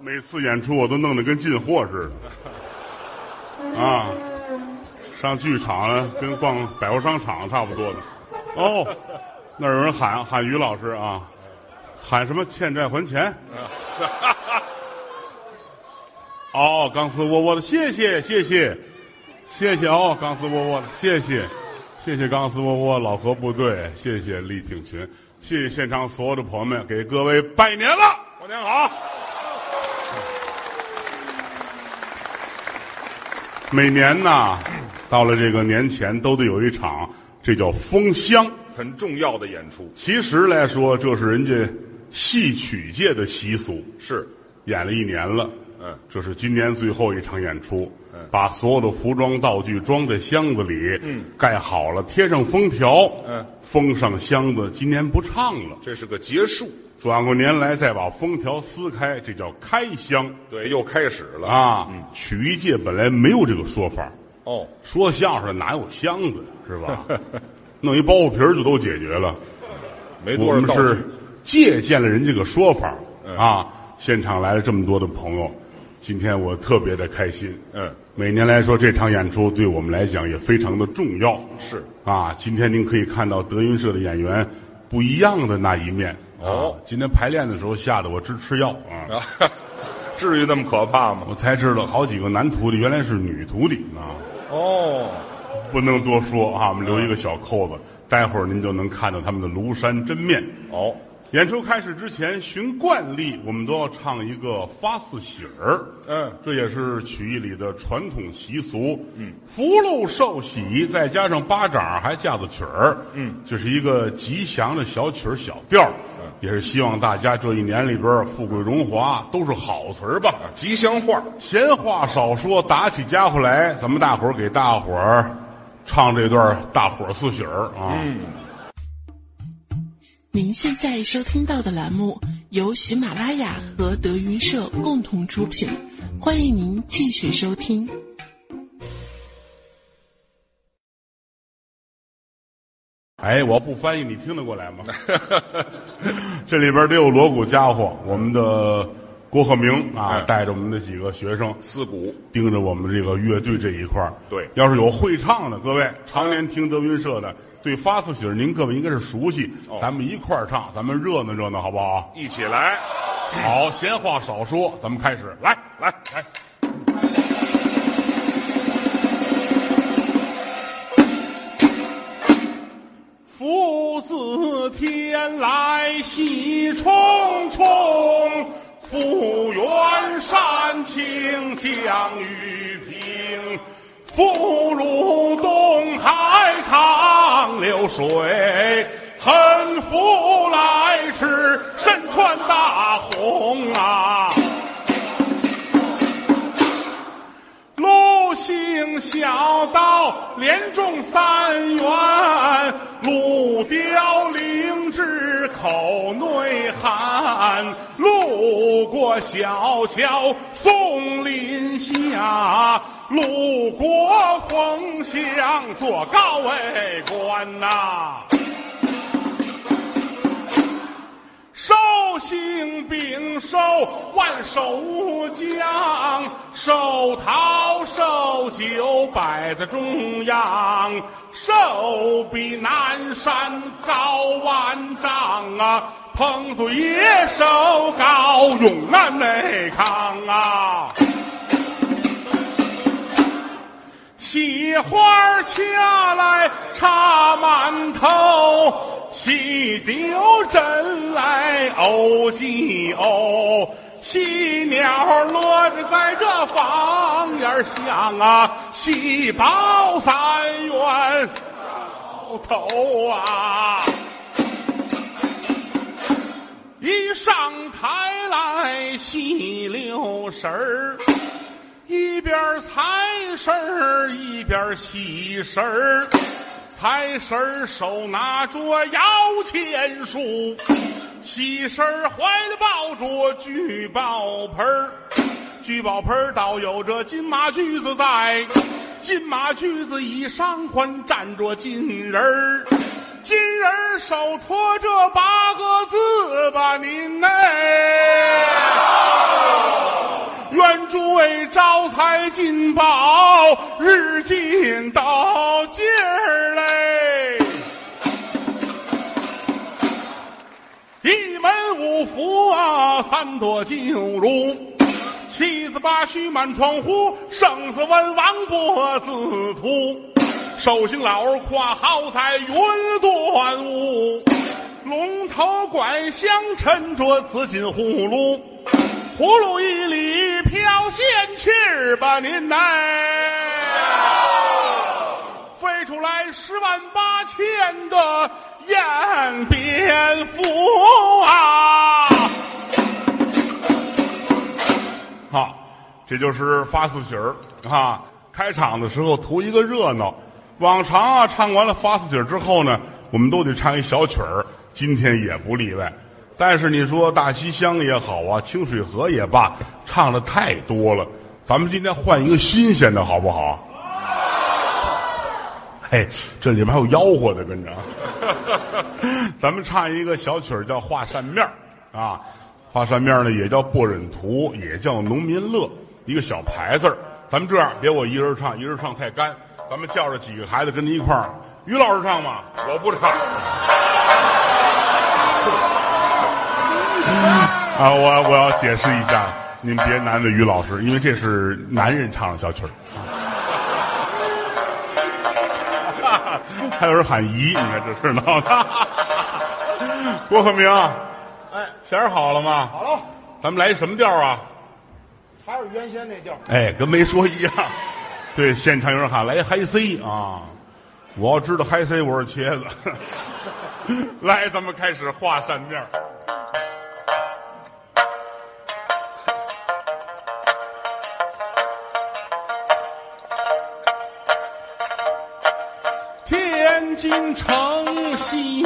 每次演出我都弄得跟进货似的，啊，上剧场了跟逛百货商场差不多的。哦，那儿有人喊喊于老师啊，喊什么欠债还钱？哦，钢丝窝窝的，谢谢谢谢谢谢哦，钢丝窝窝的，谢谢谢谢钢丝窝窝老何部队，谢谢李景群，谢谢现场所有的朋友们，给各位拜年了，过年好。每年呐，到了这个年前都得有一场，这叫封箱。很重要的演出其实来说，这是人家戏曲界的习俗。是，演了一年了，嗯，这是今年最后一场演出。嗯把所有的服装道具装在箱子里，嗯，盖好了，贴上封条，嗯，封上箱子。今年不唱了，这是个结束，转过年来再把封条撕开，这叫开箱对，又开始了。啊。曲艺界本来没有这个说法，哦，说相声的哪有箱子是吧？弄一包袱皮儿就都解决了。没我们是借鉴了人这个说法嗯啊。现场来了这么多的朋友，今天我特别的开心。嗯，每年来说，这场演出对我们来讲也非常的重要。是啊，今天您可以看到德云社的演员不一样的那一面。哦啊，今天排练的时候吓得我直吃药啊！啊，至于那么可怕吗？我才知道好几个男徒弟原来是女徒弟啊。哦，不能多说啊，我们留一个小扣子，待会儿您就能看到他们的庐山真面。哦，演出开始之前，循惯例，我们都要唱一个发四喜儿。嗯，这也是曲艺里的传统习俗。嗯，福禄寿喜，再加上巴掌，还架子曲儿。嗯，这是一个吉祥的小曲儿小调儿嗯也是希望大家这一年里边富贵荣华都是好词儿吧。吉祥话。闲话少说，打起家伙来，咱们大伙儿给大伙儿唱这段大伙儿四喜儿啊。嗯，您现在收听到的栏目由喜马拉雅和德云社共同出品，欢迎您继续收听。哎，我不翻译，你听得过来吗？这里边得有锣鼓家伙，我们的郭鹤鸣啊，嗯带着我们的几个学生，四鼓盯着我们这个乐队这一块儿对要是有会唱的，各位常年听德云社的，对发四喜儿您各位应该是熟悉。哦咱们一块儿唱，咱们热闹热闹，好不好？一起来，好，闲话少说，咱们开始，来来来。父子天来喜冲冲，复原山青江雨平，福如东海长流水，横福来时身穿大红啊。陆行小道，连中三元，路雕灵芝口内含。路过小桥松林下，鲁国封相做高位官呐、寿星并寿，万寿无疆，寿桃寿酒摆在中央，寿比南山高万丈啊，彭祖爷寿高永安内康啊。喜花儿掐来插满头，喜丢针来偶记偶。喜鸟落着在这房檐响啊，喜报三元到头啊。一上台来戏溜神儿，一边财神儿一边喜神儿，财神儿手拿着摇钱树，喜神儿怀里抱着聚宝盆儿，聚宝盆儿倒有着金马驹子在，金马驹子以上环站着金人儿。金人儿手托着八个字吧，您哎。财进宝日进斗金儿嘞。一门五福啊，三朵金如。七子八婿满窗户，生死文王脖子图。寿星老儿跨好彩云端午，龙头拐香沉着紫金葫芦，葫芦一里飘仙气儿吧您呐，飞出来十万八千个燕蝙蝠啊！好，这就是发四喜儿啊！开场的时候图一个热闹。往常啊，唱完了发四喜儿之后呢，我们都得唱一小曲儿，今天也不例外。但是你说大西厢也好啊，清水河也罢，唱的太多了。咱们今天换一个新鲜的，好不好？嘿，这里面还有吆喝的跟着。咱们唱一个小曲儿，叫《画扇面》啊。画扇面呢，也叫不忍图，也叫农民乐，一个小牌子。咱们这样，别我一人唱，一人唱太干，咱们叫着几个孩子跟您一块儿。于老师唱吗？我不唱。啊，我我要解释一下，您别难为于老师，因为这是男人唱的小曲儿。还有人喊姨，你看这是闹的。郭鹤鸣，哎，弦儿好了吗？好了，咱们来一什么调啊？还是原先那调儿。哎，跟没说一样。对，现场有人喊来嗨 C 啊！我要知道嗨 C，我是茄子。来，咱们开始画扇面天津城西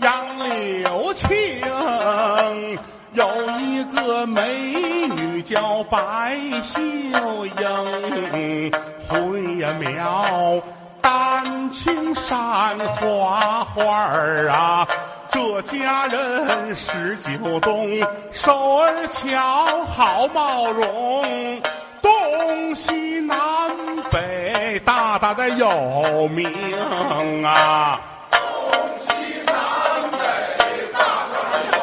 杨柳青，有一个美女叫白秀英，会呀描丹青山花花儿啊。这家人十九冬，手儿巧，好貌容，东西南北大大的有名啊。东西南北大大幽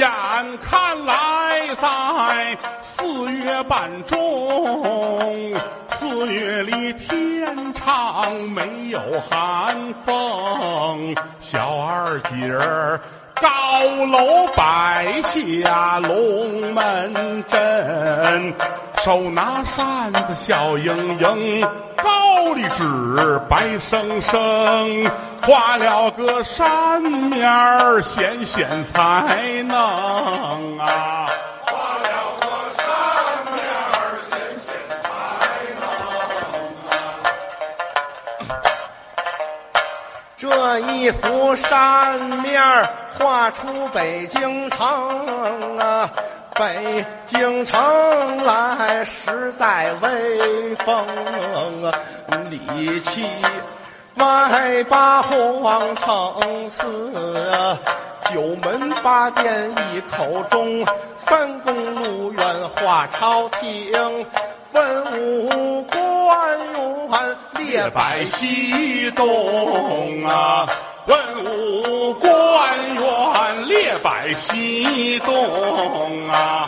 眼看来在四月半中，四月里天长没有寒风，小二姐儿高楼摆下龙门阵，手拿扇子笑盈盈，高丽纸白生生，画了个扇面儿显显才能啊。这一幅扇面儿画出北京城啊，北京城来实在威风。啊，里气外八皇城寺，九门八殿一口钟，三宫六院画朝廷，文武官员列摆西东啊，文武官员列摆西东啊。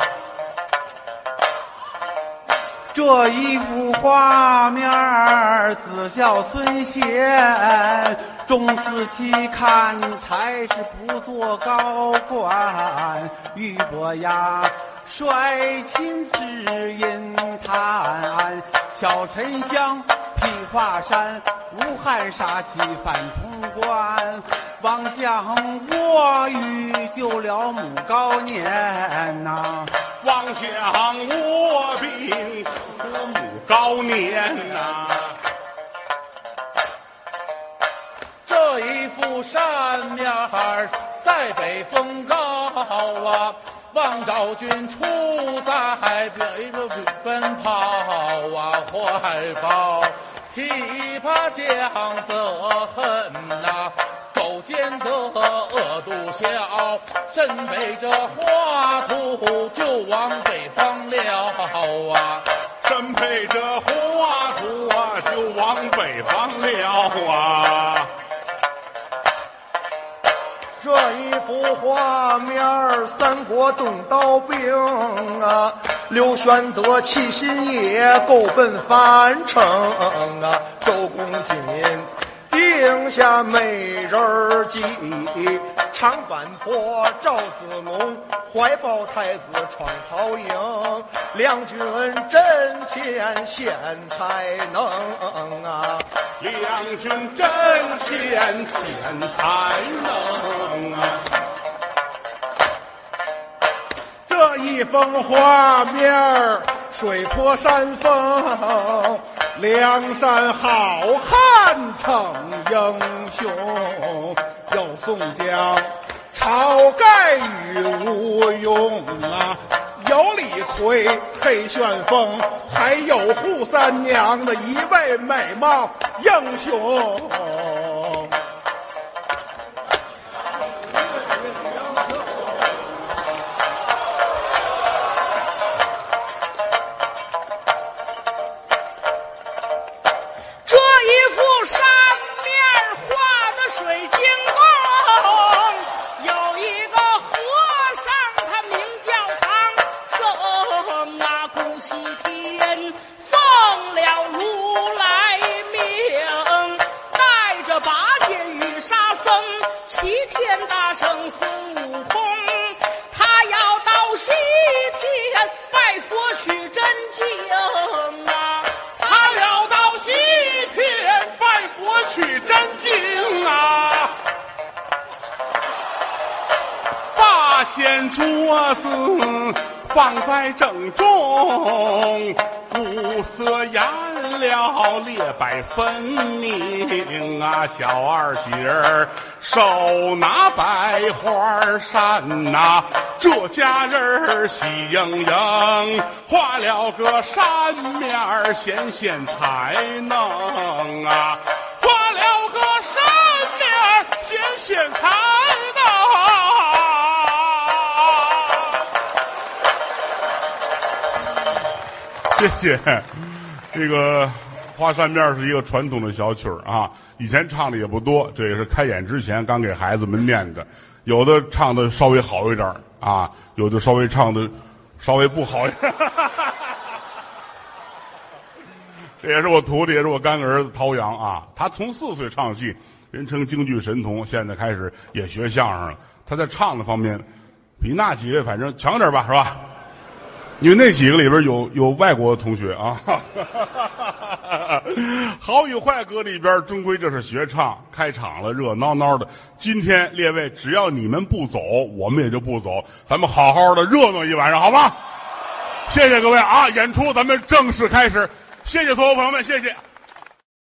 这一幅画面儿，自叫孙贤，众子期看差事不做高官，俞伯牙率亲知音谈，小沉香披华山，武汉杀气反潼关，妄想我与救了母高年呐、妄想我兵和母高年呐、这一副扇面儿，塞北风高啊！王昭君出塞北边奔跑啊，怀抱琵琶将则恨呐、周见得恶毒笑，身背着花图就往北方了啊！身背着花图啊，就往北方了啊！这一幅画面儿三国动刀兵啊，刘玄德气心也，够奔樊城啊，周公瑾定下美人计，长坂坡赵子龙怀抱太子闯曹营，两军阵前显才能啊。两军阵前显才能啊！一封画面水泊山峰，梁山好汉逞英雄，有宋江、晁盖与吴用啊，有李逵、黑旋风，还有扈三娘的一位美貌英雄。齐天大圣孙悟空，他要到西天拜佛取真经啊。他要到西天拜佛取真经啊！八仙桌子放在正中，五色颜料列百分明啊！小二姐儿手拿百花扇呐、这家人儿喜盈盈，画了个扇面显显才能啊，画了个扇面显显才能。谢谢，这个花扇面是一个传统的小曲儿啊，以前唱的也不多，这也是开演之前刚给孩子们念的，有的唱的稍微好一点啊，有的稍微唱的稍微不好一点。这也是我徒弟，也是我干儿子陶阳啊。他从四岁唱戏，人称京剧神童，现在开始也学相声了。他在唱的方面，比那几位反正强点吧，是吧？因为那几个里边有有外国同学啊，好与坏搁里边，终归这是学唱，开场了，热闹闹的。今天列位，只要你们不走，我们也就不走，咱们好好的热闹一晚上，好吗？谢谢各位啊！演出咱们正式开始，谢谢所有朋友们，谢谢。